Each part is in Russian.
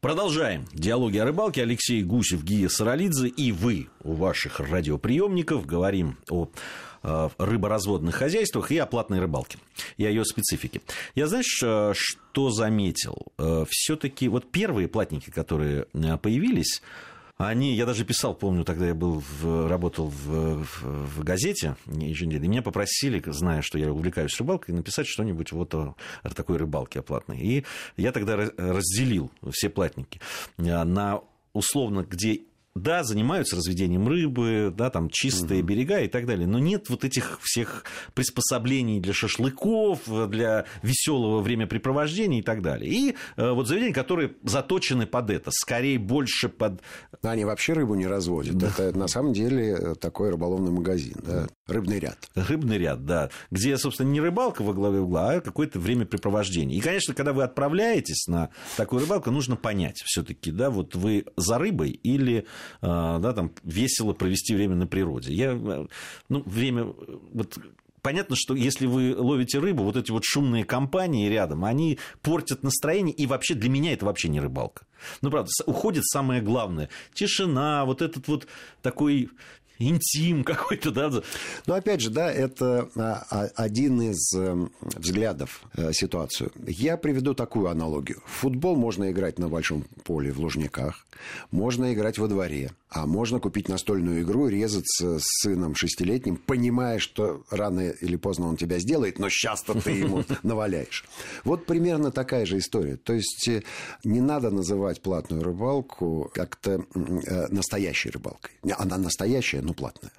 Продолжаем. Диалоги о рыбалке. Алексей Гусев, Гия Саралидзе и вы у ваших радиоприемников говорим о э, рыборазводных хозяйствах и о платной рыбалке и о ее специфике. Я, знаешь, э, что заметил? Э, Все-таки вот первые платники, которые появились, они, я даже писал, помню, тогда я был в, работал в, в, в газете еженедельно, и меня попросили, зная, что я увлекаюсь рыбалкой, написать что-нибудь вот о, о такой рыбалке оплатной. И я тогда разделил все платники на условно, где да, занимаются разведением рыбы, да, там чистые угу. берега и так далее, но нет вот этих всех приспособлений для шашлыков, для веселого времяпрепровождения и так далее. И э, вот заведения, которые заточены под это, скорее больше под... Они вообще рыбу не разводят. Да. Это на самом деле такой рыболовный магазин, да, рыбный ряд. Рыбный ряд, да, где, собственно, не рыбалка во главе угла, а какое-то времяпрепровождение. И, конечно, когда вы отправляетесь на такую рыбалку, нужно понять все-таки, да, вот вы за рыбой или да, там, весело провести время на природе. Я, ну, время, вот, понятно, что если вы ловите рыбу, вот эти вот шумные компании рядом, они портят настроение, и вообще для меня это вообще не рыбалка. Ну, правда, уходит самое главное. Тишина, вот этот вот такой интим какой-то, да. Но опять же, да, это а, а, один из эм, взглядов э, ситуацию. Я приведу такую аналогию. В футбол можно играть на большом поле в Лужниках, можно играть во дворе, а можно купить настольную игру, резаться с сыном шестилетним, понимая, что рано или поздно он тебя сделает, но сейчас-то ты ему наваляешь. Вот примерно такая же история. То есть э, не надо называть платную рыбалку как-то э, настоящей рыбалкой. Она настоящая, но платная.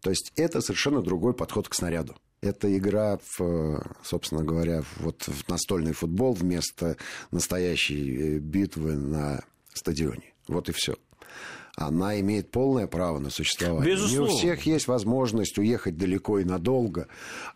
То есть это совершенно другой подход к снаряду. Это игра, в, собственно говоря, вот в настольный футбол вместо настоящей э, битвы на стадионе. Вот и все она имеет полное право на существование. Безусловно. Не у всех есть возможность уехать далеко и надолго,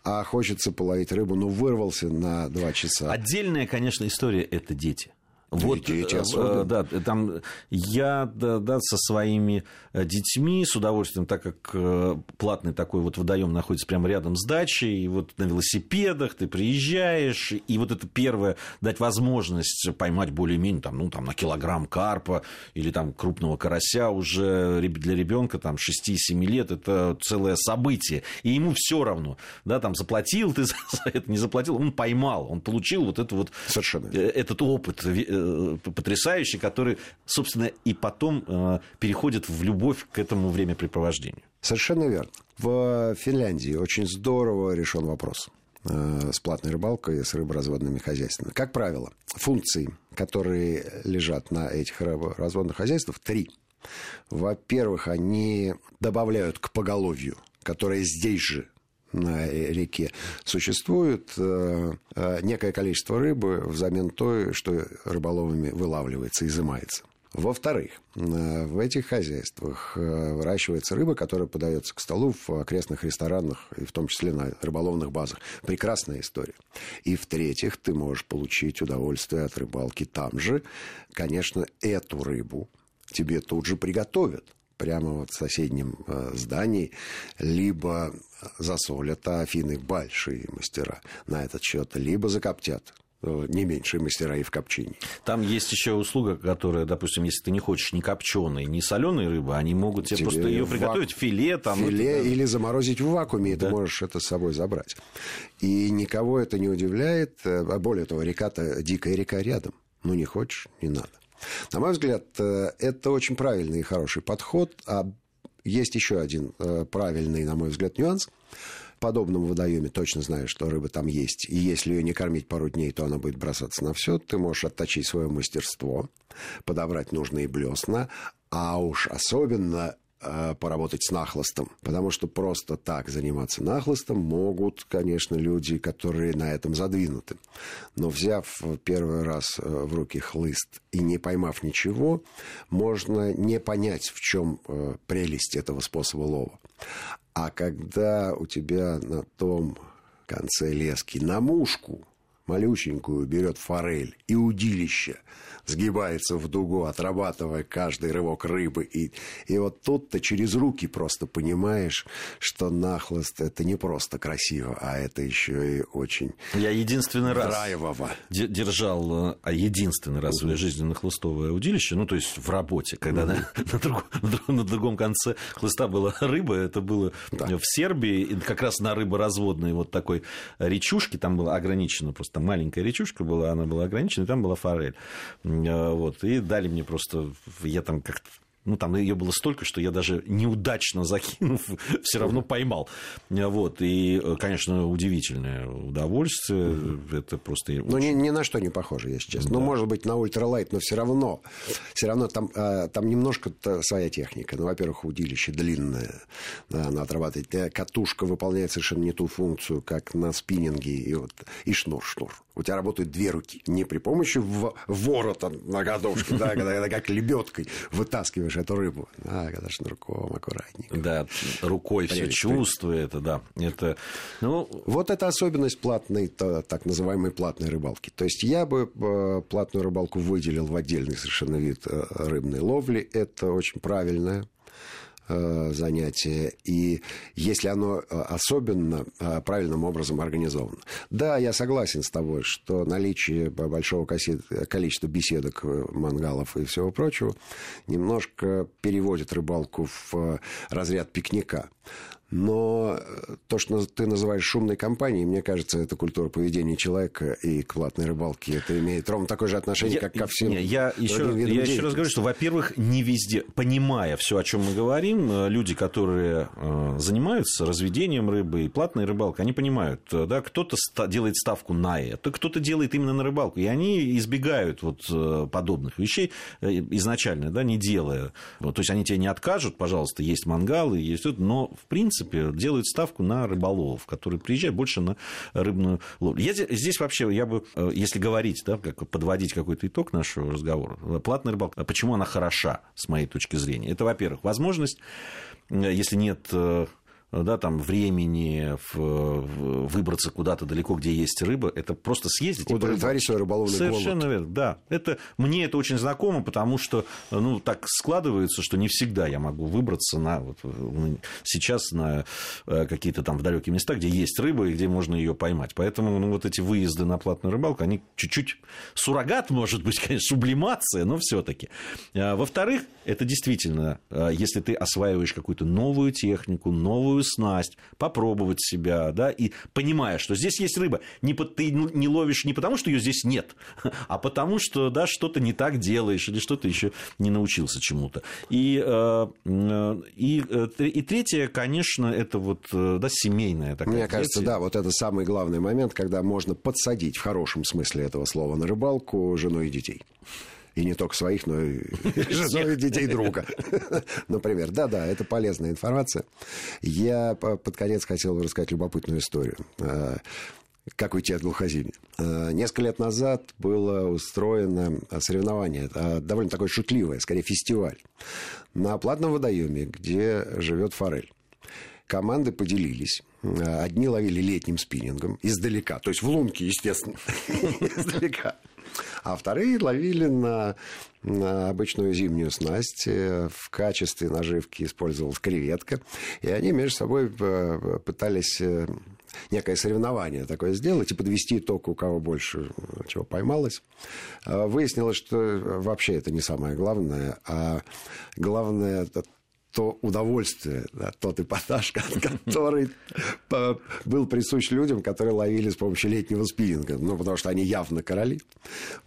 а хочется половить рыбу, ну, вырвался на два часа. Отдельная, конечно, история – это дети. Вот, дети э, особенно. да, там я да, да, со своими э, детьми с удовольствием, так как э, платный такой вот водоем находится прямо рядом с дачей, и вот на велосипедах ты приезжаешь, и вот это первое, дать возможность поймать более-менее там, ну, там, на килограмм карпа или там крупного карася уже для ребенка там 6-7 лет, это целое событие, и ему все равно, да, там заплатил ты за это, не заплатил, он поймал, он получил вот это вот, Совершенно. этот опыт Э, потрясающий, который, собственно, и потом э, переходит в любовь к этому времяпрепровождению. Совершенно верно. В Финляндии очень здорово решен вопрос э, с платной рыбалкой и с рыборазводными хозяйствами. Как правило, функции, которые лежат на этих рыборазводных хозяйствах, три. Во-первых, они добавляют к поголовью, которое здесь же на реке, существует э, э, некое количество рыбы взамен той, что рыболовами вылавливается, изымается. Во-вторых, э, в этих хозяйствах выращивается рыба, которая подается к столу в окрестных ресторанах, и в том числе на рыболовных базах. Прекрасная история. И в-третьих, ты можешь получить удовольствие от рыбалки там же. Конечно, эту рыбу тебе тут же приготовят прямо вот в соседнем э, здании, либо засолят, а Афины большие мастера на этот счет, либо закоптят э, не меньшие мастера и в копчении. Там есть еще услуга, которая, допустим, если ты не хочешь ни копченой, ни соленой рыбы, они могут тебе, тебе просто ее приготовить, филе там. Филе это, или заморозить в вакууме, и да. ты можешь это с собой забрать. И никого это не удивляет. А более того, река-то дикая река рядом. Ну, не хочешь, не надо. На мой взгляд, э, это очень правильный и хороший подход. А есть еще один э, правильный, на мой взгляд, нюанс. В подобном водоеме точно знаешь, что рыба там есть. И если ее не кормить пару дней, то она будет бросаться на все. Ты можешь отточить свое мастерство, подобрать нужные блесна, а уж особенно Э, поработать с нахлостом. Потому что просто так заниматься нахлостом могут, конечно, люди, которые на этом задвинуты. Но взяв первый раз э, в руки хлыст и не поймав ничего, можно не понять, в чем э, прелесть этого способа лова. А когда у тебя на том конце лески на мушку малюсенькую берет форель и удилище сгибается в дугу, отрабатывая каждый рывок рыбы. И, и вот тут-то через руки просто понимаешь, что нахлост это не просто красиво, а это еще и очень Я единственный раз драйвово. де- держал, э, а единственный раз в своей жизни нахлыстовое удилище, ну, то есть в работе, когда на, на друг- на друг- на другом конце хлыста была рыба, это было в Сербии, и как раз на рыборазводной вот такой речушке, там было ограничено, просто там маленькая речушка была, она была ограничена, и там была форель. Э, Вот, и дали мне просто, я там как-то ну, там ее было столько, что я даже неудачно закинув, все равно поймал. Вот. И, э, конечно, удивительное удовольствие. Это просто... Ну, ни, ни на что не похоже, если честно. Ну, может быть, на ультралайт, но все равно. Все равно там, а, там немножко своя техника. Ну, во-первых, удилище длинное. Да, оно отрабатывает. Э, Катушка выполняет совершенно не ту функцию, как на спиннинге. И, вот, и шнур, шнур. У тебя работают две руки. Не при помощи ворота на катушке, да, когда как лебедкой вытаскиваешь эту рыбу. А, когда шнурком аккуратненько. Да, рукой все чувствует, да. Это, ну, Вот это особенность платной, та- так называемой платной рыбалки. То есть я бы э, платную рыбалку выделил в отдельный совершенно вид э, рыбной ловли. Это очень правильное э, занятие. И если оно э, особенно э, правильным образом организовано. Да, я согласен с тобой, что наличие большого количества беседок, э, мангалов и всего прочего немножко переводит рыбалку в э, разряд пикника. Но э, то, что ты называешь шумной компанией, мне кажется, это культура поведения человека и к платной рыбалке. Это имеет ровно такое же отношение, как ко всем Не, я еще, я еще раз говорю, что, во-первых, не везде, понимая все, о чем мы говорим, э, люди, которые э, занимаются разведением рыбы и платной рыбалкой, они понимают, да, кто-то делает ставку на это, кто-то делает именно на рыбалку, и они избегают вот подобных вещей изначально, да, не делая. То есть они тебе не откажут, пожалуйста, есть мангалы, есть но в принципе делают ставку на рыболовов, которые приезжают больше на рыбную ловлю. Я, здесь вообще, я бы, э, если говорить, да, как подводить какой-то итог нашего разговора, э, платная рыбалка, а почему она хороша, с моей точки зрения? Это, во-первых, возможность, э, если нет да, там, времени в- в- выбраться куда-то далеко, где есть рыба, это просто съездить. Удовлетворить свой рыболовный Совершенно голод. верно, да. Это, мне это очень знакомо, потому что ну, так складывается, что не всегда я могу выбраться на, вот, сейчас на э, какие-то там в далекие места, где есть рыба и где можно ее поймать. Поэтому ну, вот эти выезды на платную рыбалку, они чуть-чуть суррогат, может быть, конечно, сублимация, но все-таки. Во-вторых, это действительно, э, если ты осваиваешь какую-то новую технику, новую снасть, попробовать себя, да, и понимая, что здесь есть рыба, не, по- ты не ловишь не потому, что ее здесь нет, а потому что, да, что-то не так делаешь или что-то еще не научился чему-то. И, э, э, и, э, и третье, конечно, это вот, да, семейная такая Мне кажется, деятельность. да, вот это самый главный момент, когда можно подсадить в хорошем смысле этого слова на рыбалку жену и детей. И не только своих, но и жену и детей друга. Например. Да-да, это полезная информация. Я по- под конец хотел рассказать любопытную историю. Э, Как уйти от глухозимья? Э, Несколько лет назад было устроено соревнование, э, довольно такое шутливое, скорее фестиваль, на платном водоеме, где живет форель команды поделились. Одни ловили летним спиннингом издалека, то есть в лунке, естественно, издалека. А вторые ловили на, на обычную зимнюю снасть. В качестве наживки использовалась креветка. И они между собой э, пытались э, некое соревнование такое сделать и подвести итог, у кого больше э, чего поймалось. Выяснилось, что вообще это не самое главное, а главное то удовольствие, да, тот эпатаж, который по- был присущ людям, которые ловили с помощью летнего спиннинга. Ну, потому что они явно короли.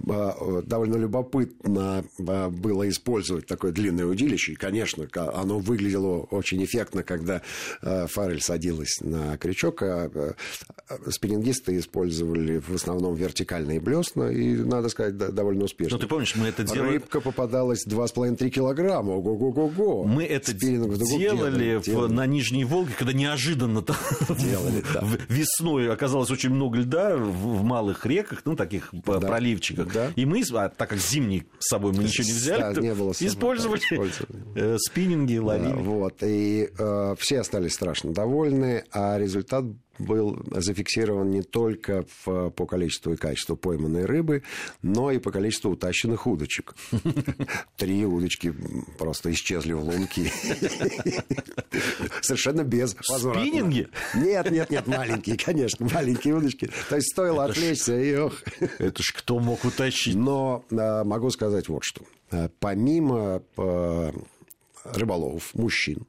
А, Довольно любопытно было использовать такое длинное удилище. И, конечно, оно выглядело очень эффектно, когда форель садилась на крючок. А спиннингисты использовали в основном вертикальные блесна. И, надо сказать, довольно успешно. Ну, ты помнишь, мы это делали... Рыбка попадалась 2,5-3 килограмма. Ого-го-го-го. Мы это В дугу делали, в- делали. на Нижней Волге, когда неожиданно там Делали, да. весной оказалось очень много льда в, в малых реках, ну, таких Да. проливчиках. Да. И мы, а так как зимний с собой мы ничего не взяли, Да, не было собой, использовали да, использовали. э, спиннинги, Да, ловили. вот, и э, все остались страшно довольны, а результат был зафиксирован не только в, по количеству и качеству пойманной рыбы, но и по количеству утащенных удочек. Три удочки просто исчезли в лунки. Совершенно без возврата. Спиннинги? Нет, нет, нет, маленькие, конечно, маленькие удочки. То есть стоило отвлечься, и ох. Это ж кто мог утащить? Но а, могу сказать вот что. А, помимо а, рыболовов, мужчин,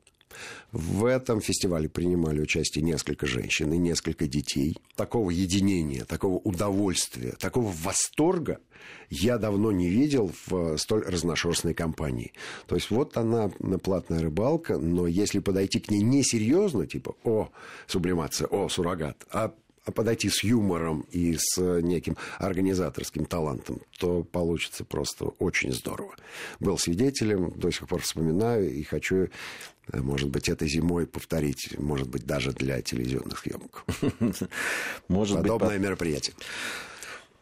в этом фестивале принимали участие несколько женщин и несколько детей. Такого единения, такого удовольствия, такого восторга я давно не видел в столь разношерстной компании. То есть вот она платная рыбалка, но если подойти к ней несерьезно, типа «О, сублимация, о, суррогат», а подойти с юмором и с неким организаторским талантом, то получится просто очень здорово. Был свидетелем, до сих пор вспоминаю и хочу Э, может быть, этой зимой повторить, может быть, даже для телевизионных съемок. Может Подобное быть, мероприятие.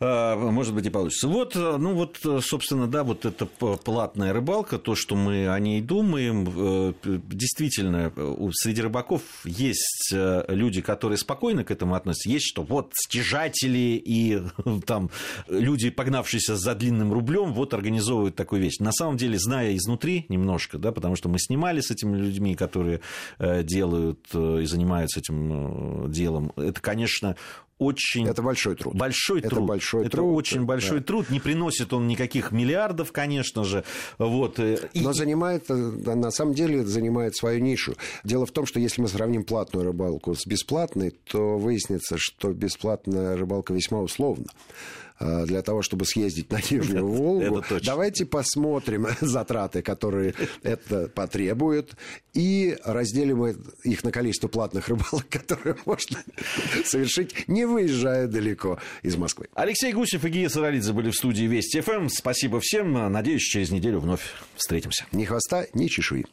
А, может быть, и получится. Вот, э, ну вот, э, собственно, да, вот эта платная рыбалка, то, что мы о ней думаем, э, действительно, среди рыбаков есть люди, которые спокойно к этому относятся, есть что вот стяжатели и там люди, погнавшиеся за длинным рублем, вот организовывают такую вещь. На самом деле, зная изнутри немножко, да, потому что мы снимали с этими людьми, которые делают и занимаются этим делом, это, конечно, очень... Это большой труд. Большой это труд. Большой это труд, очень большой да. труд. Не приносит он никаких миллиардов, конечно же. Вот. Э, Но и... занимает, э, на самом деле, занимает свою нишу. Дело в том, что если мы сравним платную рыбалку с бесплатной, то выяснится, что бесплатная рыбалка весьма условна. Э, для того, чтобы съездить на Нижнюю Волгу. Давайте посмотрим затраты, которые это потребует, и разделим их на количество платных рыбалок, которые можно совершить, не выезжая далеко из Москвы. Алексей Гусев и Гия Саралидзе были в студии Вести ФМ. Спасибо всем. Надеюсь, через неделю вновь встретимся. Ни хвоста, ни чешуи.